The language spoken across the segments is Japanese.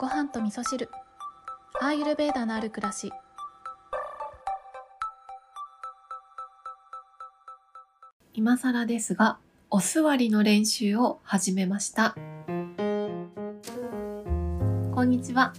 ご飯と味噌汁アーユルベーダのある暮らし今更ですが、お座りの練習を始めました。こんにちは、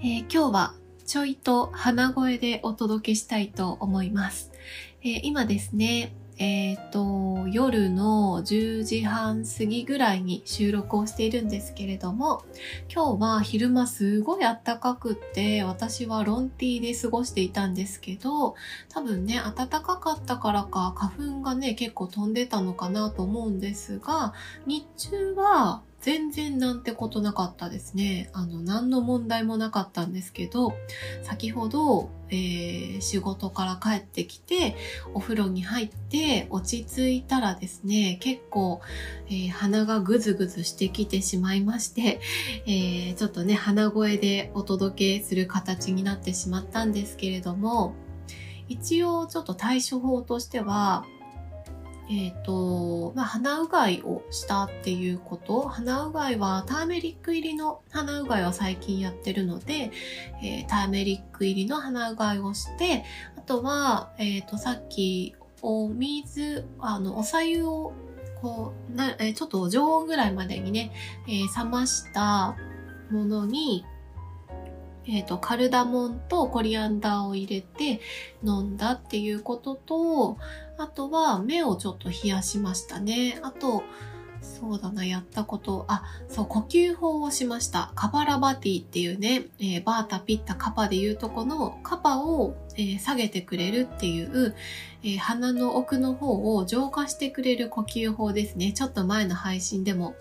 えー今日はちょいと鼻声でお届けしたいと思います。えー今ですね、えっ、と、夜の10時半過ぎぐらいに収録をしているんですけれども、今日は昼間すごい暖かくって、私はロンティーで過ごしていたんですけど、多分ね、暖かかったからか花粉がね、結構飛んでたのかなと思うんですが、日中は全然なんてことなかったですね。あの、何の問題もなかったんですけど、先ほど、えー仕事から帰ってきて、お風呂に入って落ち着いたらですね、結構、えー鼻がぐずぐずしてきてしまいまして、えーちょっとね、鼻声でお届けする形になってしまったんですけれども、一応ちょっと対処法としては、えっ、と、まあ、鼻うがいをしたっていうこと。鼻うがいはターメリック入りの鼻うがいを最近やってるので、えーターメリック入りの鼻うがいをして、あとは、えっ、と、さっきお水、あの、お茶湯をこう、な、えちょっと常温ぐらいまでにね、え冷ましたものに、えっ、と、カルダモンとコリアンダーを入れて飲んだっていうことと、あとは目をちょっと冷やしましたね。あと、そうだな、やったこと、あ、そう、呼吸法をしました。カバラバティっていうね、えーバータピッタカパでいうとこのカパを、えー下げてくれるっていう、えー鼻の奥の方を浄化してくれる呼吸法ですね。ちょっと前の配信でも、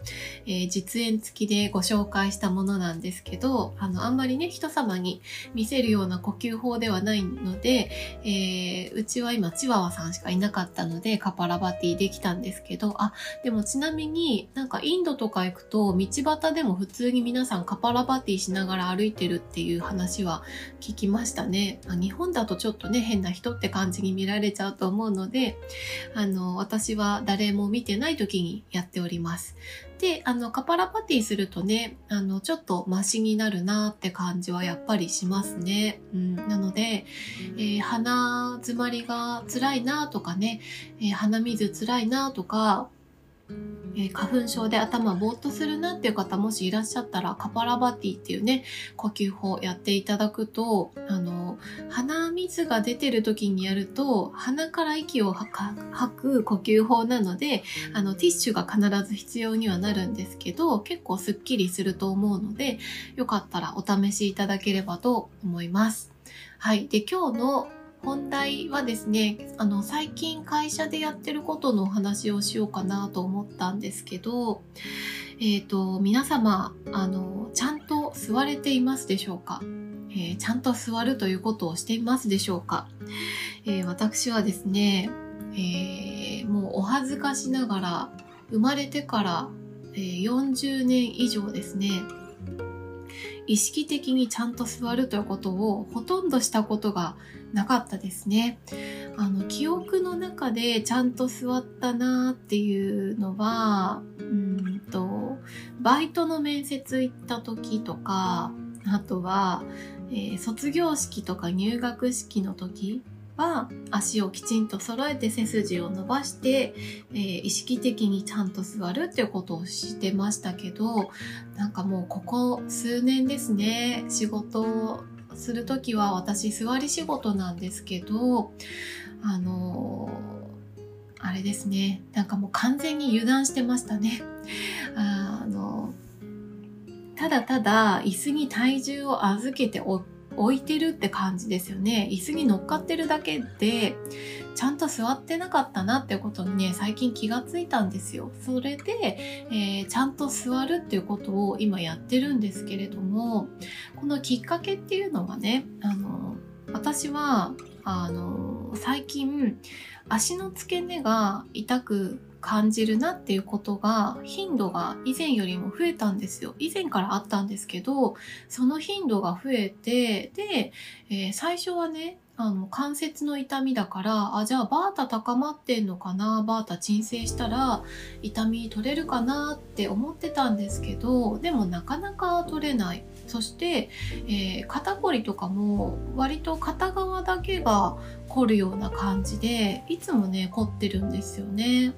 えー実演付きでご紹介したものなんですけど、あの、あんまりね、人様に見せるような呼吸法ではないので、えうちは今チワワさんしかいなかったのでカパラバティできたんですけど、あ、でもちなみになんかインドとか行くと道端でも普通に皆さんカパラバティしながら歩いてるっていう話は聞きましたね。まあ日本だとちょっとね、変な人って感じに見られちゃうと思うので、あの、私は誰も見てない時にやっております。で、あの、カパラパティするとね、あの、ちょっとマシになるなって感じはやっぱりしますね。うん、なので、えー鼻詰まりが辛いなとかね、えー鼻水辛いなとか、え花粉症で頭ぼーっとするなっていう方もしいらっしゃったらカパラバティっていうね呼吸法やっていただくとあの鼻水が出てる時にやると鼻から息を吐か吐く呼吸法なのであのティッシュが必ず必要にはなるんですけど結構すっきりすると思うのでよかったらお試しいただければと思います。はい。で、今日の本題はですね、あの、最近会社でやってることのお話をしようかなと思ったんですけど、えっ、と、皆様、あの、ちゃんと座れていますでしょうか？えーちゃんと座るということをしていますでしょうか、えー私はですね、えもうお恥ずかしながら、生まれてから、40年以上ですね、意識的にちゃんと座るということをほとんどしたことがなかったですね。あの、記憶の中でちゃんと座ったなっていうのは、うんと、バイトの面接行った時とか、あとは、えー卒業式とか入学式の時は足をきちんと揃えて背筋を伸ばして、えー意識的にちゃんと座るっていうことをしてましたけど、なんかもうここ数年ですね、仕事するときは私座り仕事なんですけど、あのーあれですね、なんかもう完全に油断してましたね。あの、ただただ椅子に体重を預けてお置いてるって感じですよね。椅子に乗っかってるだけで、ちゃんと座ってなかったなってことにね、最近気がついたんですよ。それで、えーちゃんと座るっていうことを今やってるんですけれども、このきっかけっていうのはね、あの、私は、あの、最近、足の付け根が痛く感じるなっていうことが頻度が以前よりも増えたんですよ。以前からあったんですけど、その頻度が増えて、で、えー最初はね、あの、関節の痛みだから、あ、じゃあバータ高まってんのかな、バータ鎮静したら痛み取れるかなって思ってたんですけど、でもなかなか取れない。そして、えー、肩こりとかも割と片側だけが凝るような感じで、いつもね、凝ってるんですよね。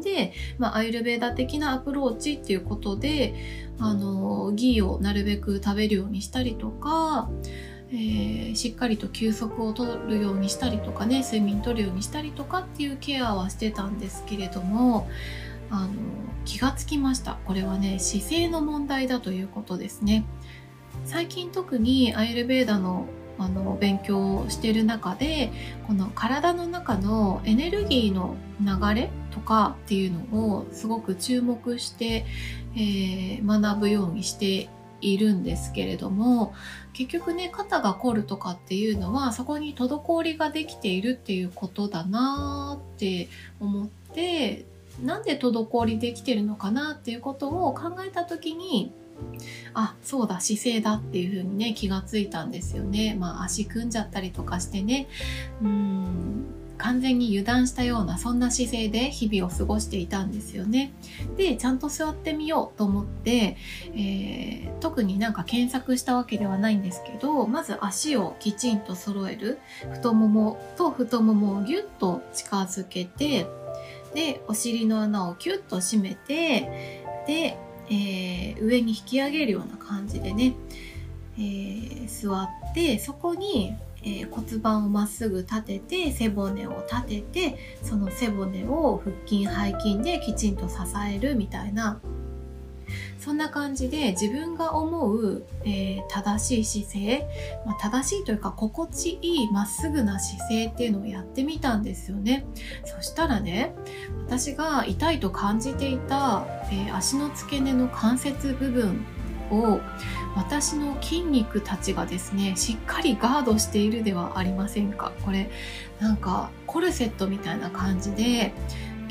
で、まあ、アイルベーダ的なアプローチっていうことで、あの、ギーをなるべく食べるようにしたりとか、えー、しっかりと休息をとるようにしたりとかね睡眠とるようにしたりとかっていうケアはしてたんですけれどもあの気がつきました。これはね姿勢の問題だということですね。最近特にアイルベーダのあの勉強している中でこの体の中のエネルギーの流れとかっていうのをすごく注目して、えー、学ぶようにしているんですけれども結局ね肩が凝るとかっていうのはそこに滞りができているっていうことだなって思ってなんで滞りできてるのかなっていうことを考えた時にあそうだ姿勢だっていう風にね気がついたんですよね。まあ足組んじゃったりとかしてね。うん完全に油断したようなそんな姿勢で日々を過ごしていたんですよね。でちゃんと座ってみようと思って、えー、特になんか検索したわけではないんですけどまず足をきちんと揃える。太ももと太ももをギュッと近づけてでお尻の穴をキュッと締めてで、えー、上に引き上げるような感じでね、えー、座ってそこにえー、骨盤をまっすぐ立てて背骨を立ててその背骨を腹筋背筋できちんと支えるみたいなそんな感じで自分が思う、えー、正しい姿勢、まあ、正しいというか心地いいまっすぐな姿勢っていうのをやってみたんですよね。そしたらね私が痛いと感じていた、えー、足の付け根の関節部分を私の筋肉たちがですねしっかりガードしているではありませんか。これなんかコルセットみたいな感じで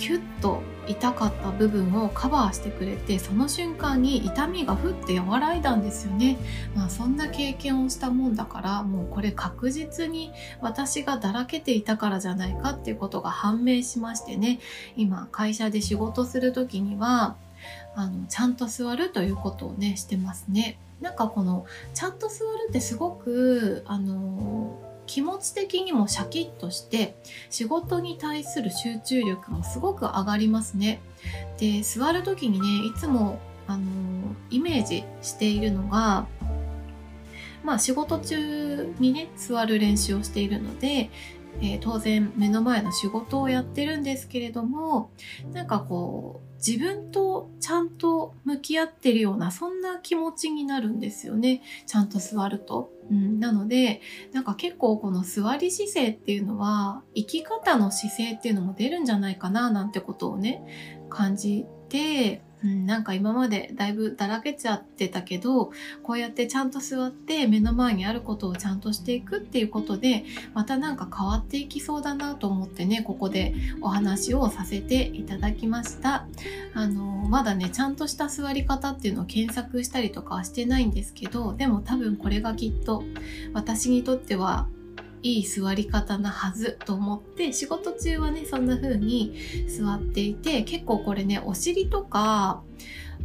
キュッと痛かった部分をカバーしてくれてその瞬間に痛みがふって和らいだんですよねまあそんな経験をしたもんだからもうこれ確実に私がだらけていたからじゃないかっていうことが判明しましてね今会社で仕事する時にはあのちゃんと座るということをねしてますね。なんかこのちゃんと座るってすごくあの気持ち的にもシャキッとして仕事に対する集中力もすごく上がりますね。で座る時にねいつもあのイメージしているのがまあ仕事中にね座る練習をしているのでえー、当然目の前の仕事をやってるんですけれどもなんかこう自分とちゃんと向き合ってるようなそんな気持ちになるんですよねちゃんと座ると。うん、なのでなんか結構この座り姿勢っていうのは生き方の姿勢っていうのも出るんじゃないかななんてことをね感じてうん、なんか今までだいぶだらけちゃってたけど、こうやってちゃんと座って目の前にあることをちゃんとしていくっていうことで、またなんか変わっていきそうだなと思ってね、ここでお話をさせていただきました。あの、まだね、ちゃんとした座り方っていうのを検索したりとかはしてないんですけど、でも多分これがきっと私にとってはいい座り方なはずと思って仕事中はねそんな風に座っていて結構これねお尻とか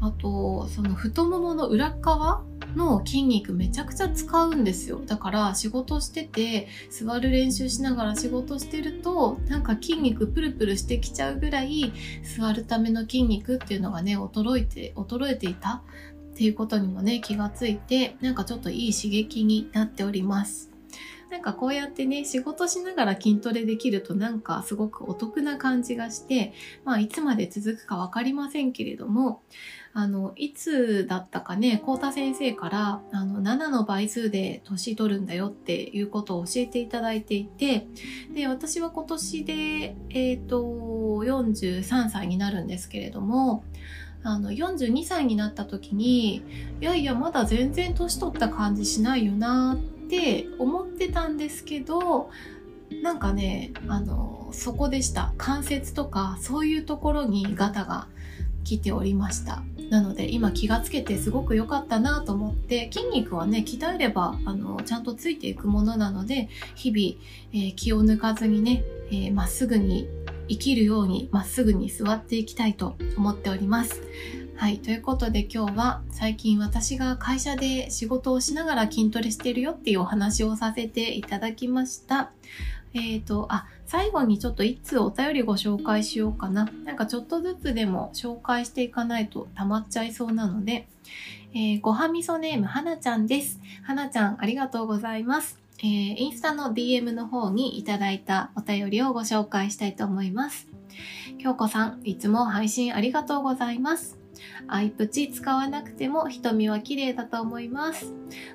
あとその太ももの裏側の筋肉めちゃくちゃ使うんですよ。だから仕事してて座る練習しながら仕事してるとなんか筋肉プルプルしてきちゃうぐらい座るための筋肉っていうのがね衰えて衰えていたっていうことにもね気がついてなんかちょっといい刺激になっております。なんかこうやってね、仕事しながら筋トレできるとなんかすごくお得な感じがして、まあいつまで続くかわかりませんけれども、あの、いつだったかね、コータ先生から、あの、7の倍数で年取るんだよっていうことを教えていただいていて、で、私は今年で、えっ、ー、と、43歳になるんですけれども、あの、42歳になった時に、いやいや、まだ全然年取った感じしないよなっって思ってたんですけどなんかねあのそこでした。関節とかそういうところにガタがきておりました。なので今気がつけてすごく良かったなと思って筋肉はね鍛えればあのちゃんとついていくものなので日々、えー、気を抜かずにねま、えー、っすぐに生きるようにまっすぐに座っていきたいと思っております。はい。ということで今日は最近私が会社で仕事をしながら筋トレしてるよっていうお話をさせていただきました。えっ、ー、と、あ、最後にちょっと一通お便りご紹介しようかな。なんかちょっとずつでも紹介していかないと溜まっちゃいそうなので、えー、ごはみそネームはなちゃんです。はなちゃんありがとうございます。えー、インスタの DM の方にいただいたお便りをご紹介したいと思います。京子さん、いつも配信ありがとうございます。アイプチ使わなくても瞳は綺麗だと思います。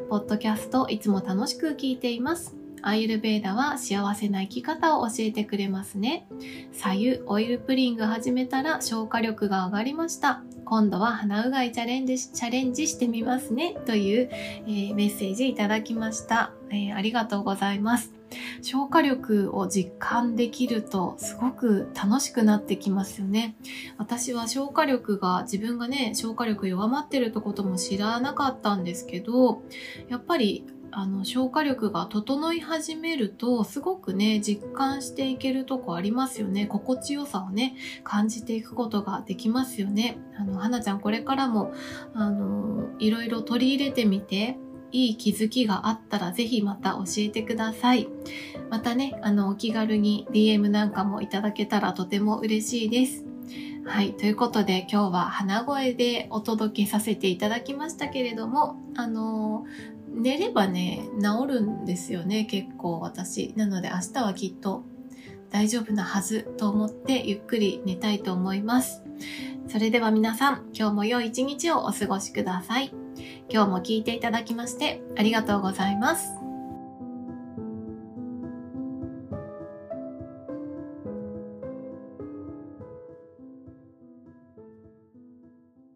ポッドキャストいつも楽しく聞いています。アイルベーダは幸せな生き方を教えてくれますね。左右オイルプリング始めたら消化力が上がりました。今度は鼻うがいチャレンジチャレンジしてみますね。という、えー、メッセージいただきました、えー、ありがとうございます。消化力を実感できるとすごく楽しくなってきますよね。私は消化力が自分がね、消化力弱まってるってことも知らなかったんですけど、やっぱりあの消化力が整い始めるとすごくね実感していけるとこありますよね心地よさをね感じていくことができますよねあの花ちゃんこれからもあのいろいろ取り入れてみていい気づきがあったらぜひまた教えてください。またね、あの、お気軽に DM なんかもいただけたらとても嬉しいです。はい。ということで今日は鼻声でお届けさせていただきましたけれども、あの寝ればね、治るんですよね、結構私。なので明日はきっと大丈夫なはずと思ってゆっくり寝たいと思います。それでは皆さん、今日も良い一日をお過ごしください。今日も聞いていただきましてありがとうございます。